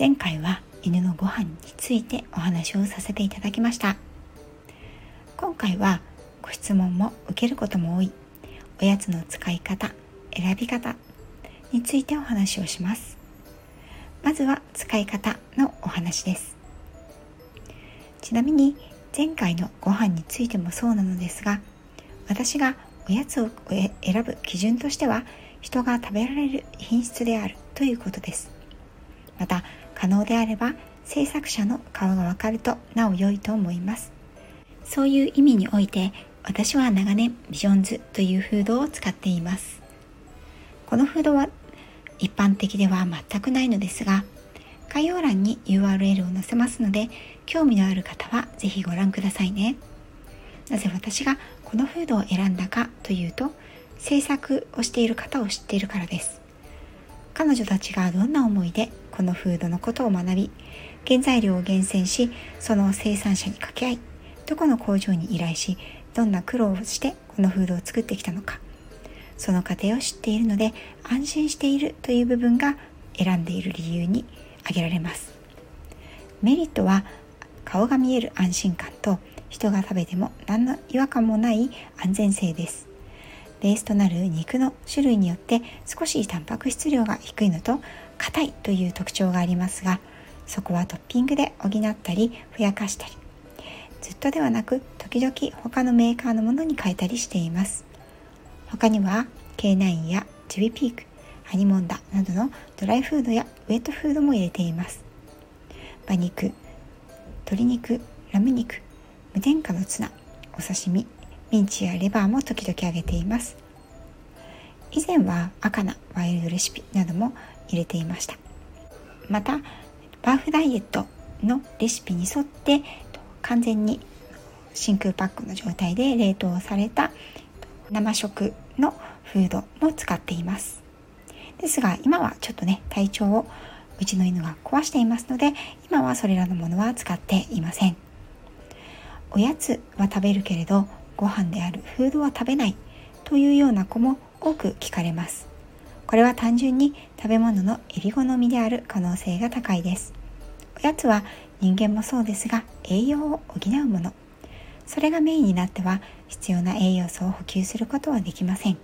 前回は犬のご飯についてお話をさせていただきました。今回はご質問も受けることも多い。おやつの使い方選び方についてお話をします。まずは使い方のお話です。ちなみに前回のご飯についてもそうなのですが私がおやつを選ぶ基準としては人が食べられる品質であるということです。また可能であれば制作者の顔がわかるとなお良いと思います。そういう意味において私は長年ビジョンズというフードを使っています。このフードは一般的では全くないのですが概要欄に URL を載せますので興味のある方は是非ご覧くださいね。なぜ私がこのフードを選んだかというと制作をしている方を知っているからです。彼女たちがどんな思いでこのフードのことを学び原材料を厳選しその生産者に掛け合いどこの工場に依頼しどんな苦労をしてこのフードを作ってきたのかその過程を知っているので安心しているという部分が選んでいる理由に挙げられます。メリットは顔が見える安心感と人が食べても何の違和感もない安全性です。ベースとなる肉の種類によって少しタンパク質量が低いのと硬いという特徴がありますがそこはトッピングで補ったりふやかしたり。ずっとではなく時々他のメーカーのものに変えたりしています。他には K9 やジビピークハニモンダなどのドライフードやウェットフードも入れています。馬肉鶏肉ラム肉無添加のツナお刺身ミンチやレバーも時々揚げています。以前は赤なワイルドレシピなども入れていました。またバーフダイエットのレシピに沿って完全に真空パックの状態で冷凍された生食のフードも使っています。ですが今はちょっとね体調をうちの犬が壊していますので今はそれらのものは使っていません。おやつは食べるけれどご飯であるフードは食べないというような子も多く聞かれます。これは単純に食べ物のえり好みである可能性が高いです。おやつは人間もそうですが栄養を補うもの。それがメインになっては必要な栄養素を補給することはできません。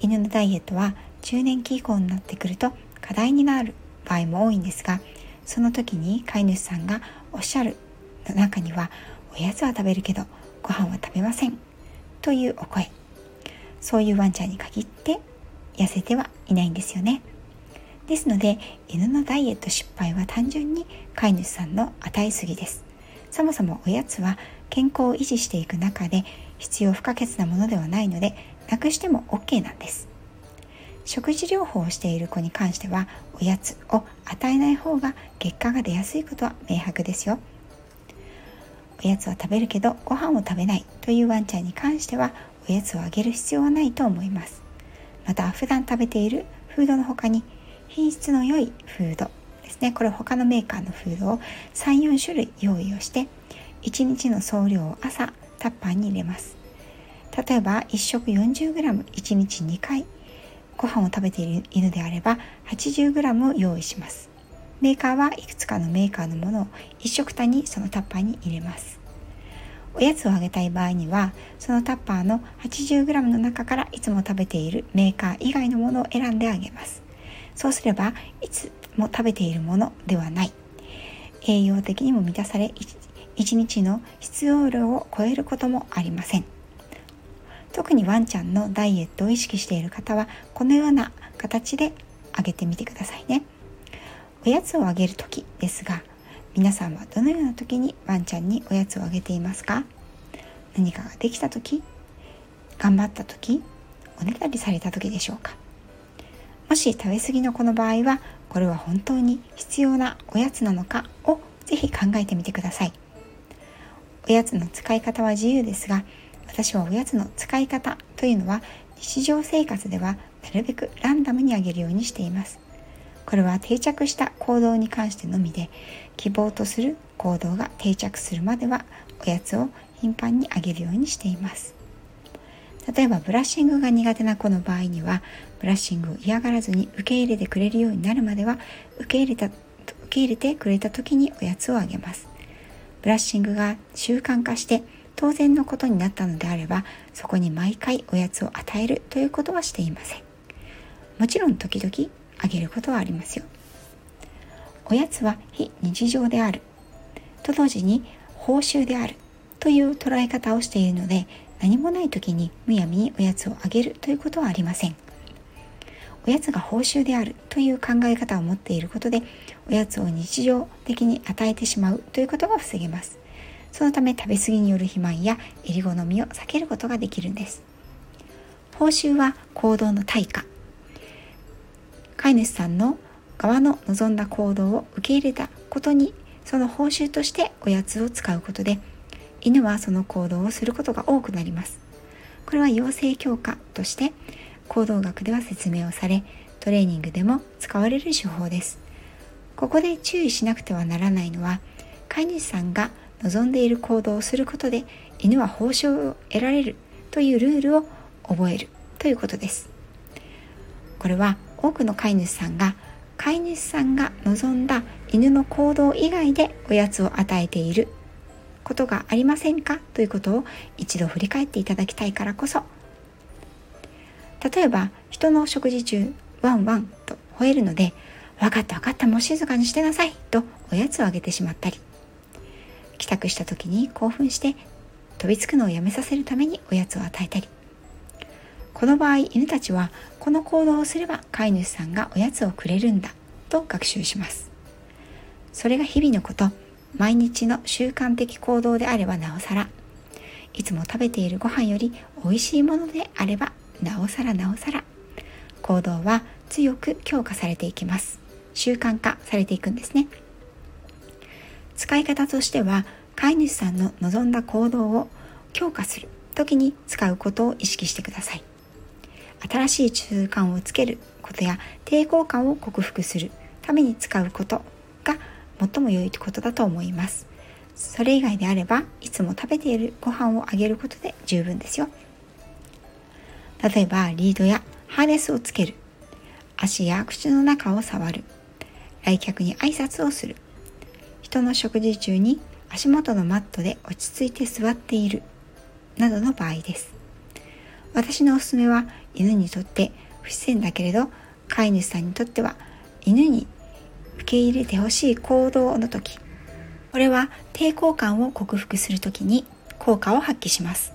犬のダイエットは中年期以降になってくると課題になる場合も多いんですがその時に飼い主さんがおっしゃるの中にはおやつは食べるけどご飯は食べませんというお声。そういうワンちゃんに限って痩せてはいないんですよね。ですので犬のダイエット失敗は単純に飼い主さんの与えすぎです。そもそもおやつは健康を維持していく中で必要不可欠なものではないのでなくしても OK なんです。食事療法をしている子に関してはおやつを与えない方が結果が出やすいことは明白ですよ。おやつは食べるけどご飯を食べないというワンちゃんに関してはおやつをあげる必要はないと思います。また普段食べているフードの他に品質の良いフードですね。これ他のメーカーのフードを34種類用意をして1日の総量を朝タッパーに入れます。例えば1食 40g1 日2回ご飯を食べている犬であれば 80g を用意します。メーカーはいくつかのメーカーのものを一食単にそのタッパーに入れます。おやつをあげたい場合にはそのタッパーの 80g の中からいつも食べているメーカー以外のものを選んであげます。そうすればいつも食べているものではない。栄養的にも満たされ1日の必要量を超えることもありません。特にワンちゃんのダイエットを意識している方はこのような形であげてみてくださいね。おやつをあげる時ですが皆さんはどのような時にワンちゃんにおやつをあげていますか？何かができた時頑張った時おねだりされた時でしょうか？もし食べ過ぎの子の場合はこれは本当に必要なおやつなのか？をぜひ考えてみてください。おやつの使い方は自由ですが私はおやつの使い方というのは日常生活ではなるべくランダムにあげるようにしています。これは定着した行動に関してのみで希望とする行動が定着するまではおやつを頻繁にあげるようにしています。例えばブラッシングが苦手な子の場合にはブラッシングを嫌がらずに受け入れてくれるようになるまでは受け入れた受け入れてくれた時におやつをあげます。ブラッシングが習慣化して当然のことになったのであればそこに毎回おやつを与えるということはしていません。もちろん時々あげることはありますよ。おやつは非日常である。と同時に報酬である。という捉え方をしているので何もない時にむやみにおやつをあげるということはありません。おやつが報酬である。という考え方を持っていることでおやつを日常的に与えてしまう。ということが防げます。そのため食べ過ぎによる肥満やえり好みを避けることができるんです。報酬は行動の対価。飼い主さんの側の望んだ行動を受け入れたことにその報酬としておやつを使うことで犬はその行動をすることが多くなります。これは養成強化として行動学では説明をされトレーニングでも使われる手法です。ここで注意しなくてはならないのは飼い主さんが望んでいる行動をすることで犬は報酬を得られるというルールを覚えるということです。これは多くの飼い主さんが飼い主さんが望んだ犬の行動以外でおやつを与えていることがありませんか？ということを一度振り返っていただきたいからこそ。例えば人の食事中ワンワンと吠えるので分かった分かったもう静かにしてなさいとおやつをあげてしまったり帰宅した時に興奮して飛びつくのをやめさせるためにおやつを与えたり。この場合犬たちはこの行動をすれば飼い主さんがおやつをくれるんだと学習します。それが日々のこと。毎日の習慣的行動であればなおさら。いつも食べているご飯より美味しいものであればなおさらなおさら。行動は強く強化されていきます。習慣化されていくんですね。使い方としては飼い主さんの望んだ行動を強化する時に使うことを意識してください。新しい習慣をつけることや抵抗感を克服するために使うことが最も良いことだと思います。それ以外であればいつも食べているご飯をあげることで十分ですよ。例えばリードやハーネスをつける。足や口の中を触る。来客に挨拶をする。人の食事中に足元のマットで落ち着いて座っている。などの場合です。私のおすすめは犬にとって不自然だけれど飼い主さんにとっては犬に受け入れてほしい行動の時これは抵抗感を克服する時に効果を発揮します。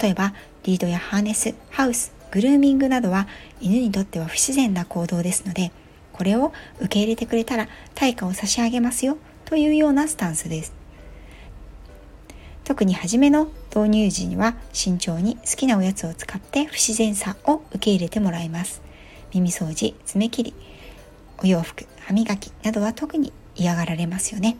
例えばリードやハーネスハウスグルーミングなどは犬にとっては不自然な行動ですのでこれを受け入れてくれたら対価を差し上げますよというようなスタンスです。特に初めの導入時には慎重に好きなおやつを使って不自然さを受け入れてもらいます。耳掃除爪切りお洋服歯磨きなどは特に嫌がられますよね。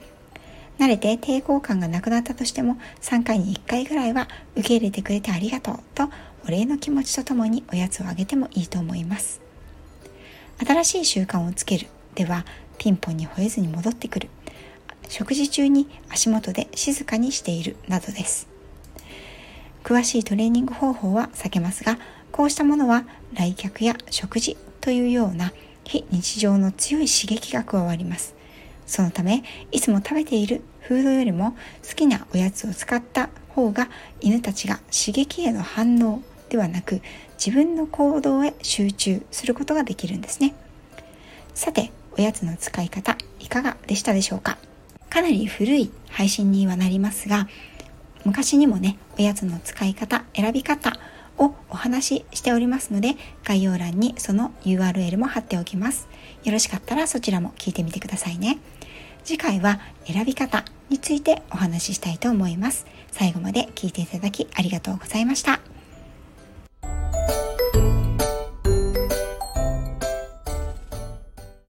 慣れて抵抗感がなくなったとしても3回に1回ぐらいは受け入れてくれてありがとうとお礼の気持ちとともにおやつをあげてもいいと思います。新しい習慣をつけるではピンポンに吠えずに戻ってくる。食事中に足元で静かにしているなどです。詳しいトレーニング方法は避けますがこうしたものは来客や食事というような非日常の強い刺激が加わります。そのためいつも食べているフードよりも好きなおやつを使った方が犬たちが刺激への反応ではなく自分の行動へ集中することができるんですね。さておやつの使い方いかがでしたでしょうか？かなり古い配信にはなりますが昔にもねおやつの使い方選び方をお話ししておりますので概要欄にその URL も貼っておきます。よろしかったらそちらも聞いてみてくださいね。次回は選び方についてお話ししたいと思います。最後まで聞いていただきありがとうございました。